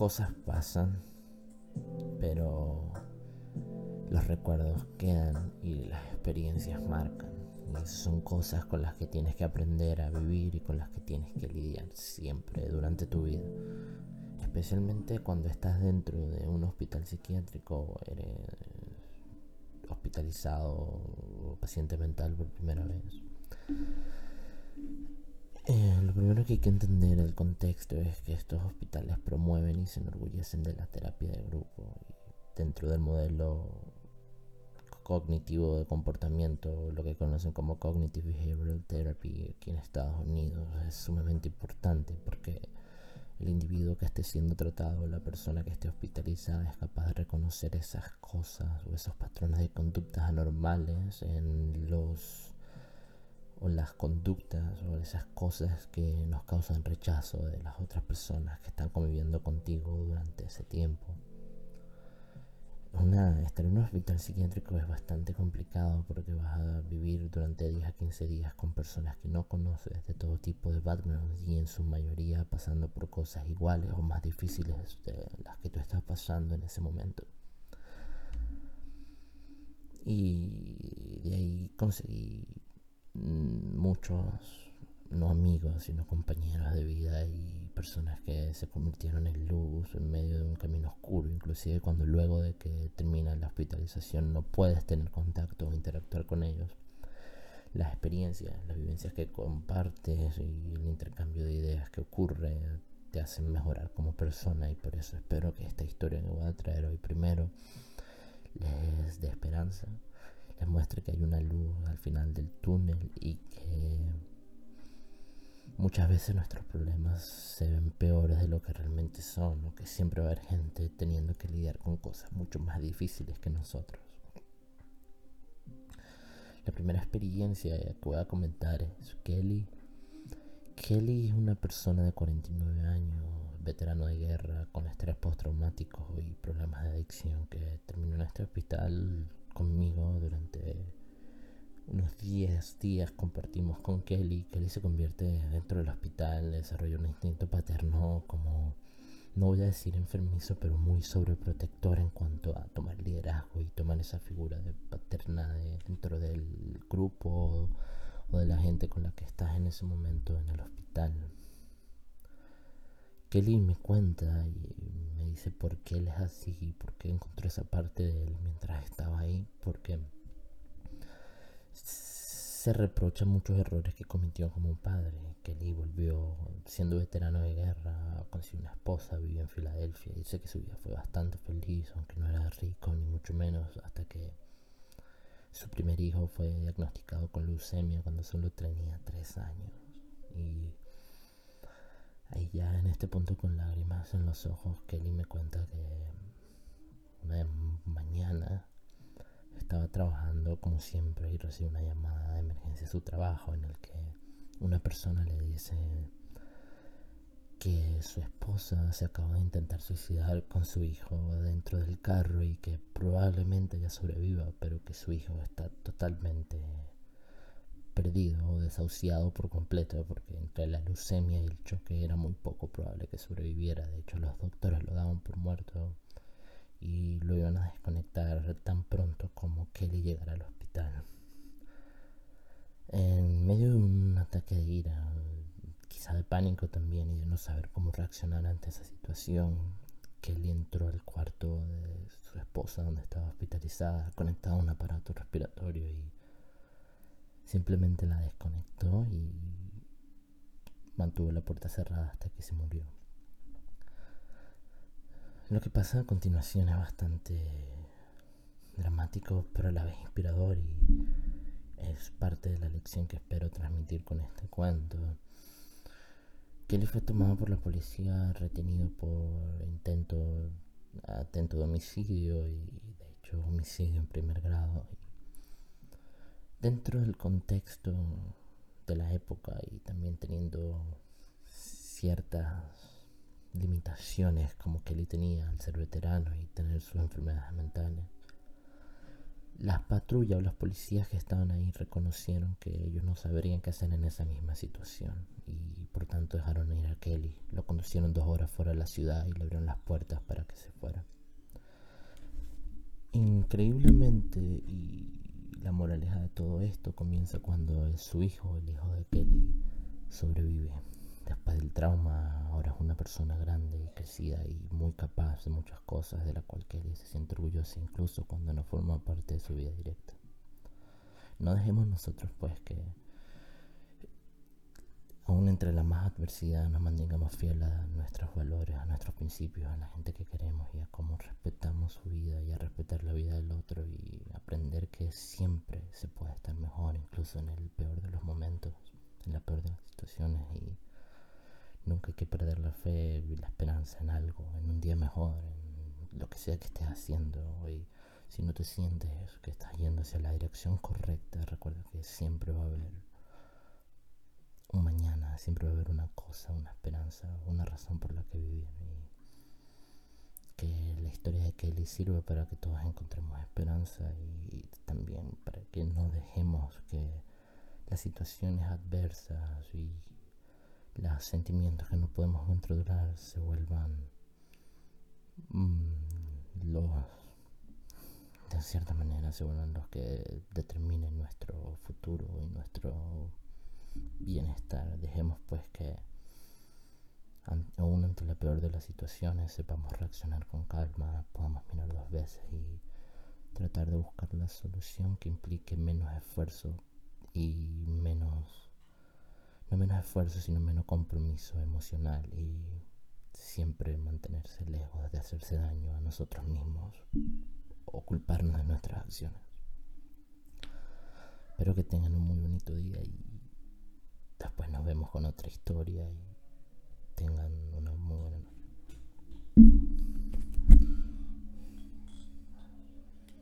cosas pasan, pero los recuerdos quedan y las experiencias marcan. Y son cosas con las que tienes que aprender a vivir y con las que tienes que lidiar siempre durante tu vida. Especialmente cuando estás dentro de un hospital psiquiátrico eres hospitalizado o paciente mental por primera vez. Eh, lo primero que hay que entender el contexto es que estos hospitales promueven y se enorgullecen de la terapia de grupo dentro del modelo cognitivo de comportamiento, lo que conocen como Cognitive Behavioral Therapy aquí en Estados Unidos, es sumamente importante porque el individuo que esté siendo tratado, la persona que esté hospitalizada, es capaz de reconocer esas cosas o esos patrones de conductas anormales en los o las conductas o esas cosas que nos causan rechazo de las otras personas que están conviviendo contigo durante ese tiempo. Una, estar en un hospital psiquiátrico es bastante complicado porque vas a vivir durante 10 a 15 días con personas que no conoces de todo tipo de backgrounds y en su mayoría pasando por cosas iguales o más difíciles de las que tú estás pasando en ese momento. Y de ahí conseguí muchos, no amigos, sino compañeros de vida y personas que se convirtieron en luz en medio de un camino oscuro, inclusive cuando luego de que termina la hospitalización no puedes tener contacto o interactuar con ellos. Las experiencias, las vivencias que compartes y el intercambio de ideas que ocurre te hacen mejorar como persona y por eso espero que esta historia que voy a traer hoy primero les dé esperanza les que hay una luz al final del túnel y que muchas veces nuestros problemas se ven peores de lo que realmente son, o que siempre va a haber gente teniendo que lidiar con cosas mucho más difíciles que nosotros. La primera experiencia que voy a comentar es Kelly. Kelly es una persona de 49 años, veterano de guerra, con estrés postraumático y problemas de adicción, que terminó en este hospital conmigo durante unos 10 días compartimos con Kelly. Kelly se convierte dentro del hospital, desarrolla un instinto paterno como, no voy a decir enfermizo, pero muy sobreprotector en cuanto a tomar liderazgo y tomar esa figura de paterna dentro del grupo o de la gente con la que estás en ese momento en el hospital. Kelly me cuenta y me dice por qué él es así, por qué encontró esa parte de él mientras estaba porque se reprocha muchos errores que cometió como un padre. Kelly volvió siendo veterano de guerra, consiguió una esposa, vivió en Filadelfia. Dice que su vida fue bastante feliz, aunque no era rico ni mucho menos, hasta que su primer hijo fue diagnosticado con leucemia cuando solo tenía tres años. Y Ahí ya en este punto con lágrimas en los ojos, Kelly me cuenta que una mañana estaba trabajando como siempre y recibe una llamada de emergencia a su trabajo en el que una persona le dice que su esposa se acaba de intentar suicidar con su hijo dentro del carro y que probablemente ya sobreviva, pero que su hijo está totalmente perdido o desahuciado por completo, porque entre la leucemia y el choque era muy poco probable que sobreviviera. De hecho, los doctores lo daban por muerto y lo iban a desconectar tan pronto como Kelly llegara al hospital. En medio de un ataque de ira, quizá de pánico también, y de no saber cómo reaccionar ante esa situación, Kelly entró al cuarto de su esposa donde estaba hospitalizada, conectado a un aparato respiratorio y Simplemente la desconectó y mantuvo la puerta cerrada hasta que se murió. Lo que pasa a continuación es bastante dramático, pero a la vez inspirador y es parte de la lección que espero transmitir con este cuento. Kelly fue tomado por la policía, retenido por intento, atento de homicidio y de hecho homicidio en primer grado dentro del contexto de la época y también teniendo ciertas limitaciones como que él tenía al ser veterano y tener sus enfermedades mentales. Las patrullas o los policías que estaban ahí reconocieron que ellos no sabrían qué hacer en esa misma situación y por tanto dejaron ir a Kelly. Lo conducieron dos horas fuera de la ciudad y le abrieron las puertas para que se fuera. Increíblemente, y la moraleja de todo esto comienza cuando su hijo, el hijo de Kelly, sobrevive. Después del trauma, ahora es una persona grande crecida y muy capaz de muchas cosas de la cual Kelly se siente orgullosa incluso cuando no forma parte de su vida directa. No dejemos nosotros pues que aún entre la más adversidad nos mantengamos fieles a nuestros valores, a nuestros principios, a la gente que queremos y a cómo respetamos su vida y a respetar la vida del otro y aprender que siempre se puede estar mejor, incluso en el peor de los momentos, en la peor de las situaciones y nunca hay que perder la fe y la esperanza en algo, en un día mejor, en lo que sea que estés haciendo hoy. Si no te sientes que estás yendo hacia la dirección correcta, recuerda que siempre va a haber un mañana, siempre va a haber una cosa, una esperanza, una razón por la que vivir. Y que la historia de Kelly sirve para que todos encontremos esperanza y, también para que no dejemos que las situaciones adversas y sentimientos que no podemos controlar se vuelvan mm, los de cierta manera se vuelvan los que determinen nuestro futuro y nuestro bienestar. Dejemos pues que aún ante la peor de las situaciones sepamos reaccionar con calma, podamos mirar dos veces y tratar de buscar la solución que implique menos esfuerzo y no menos esfuerzo, sino menos compromiso emocional y siempre mantenerse lejos de hacerse daño a nosotros mismos o culparnos de nuestras acciones. Espero que tengan un muy bonito día y Después nos vemos con otra historia y tengan una.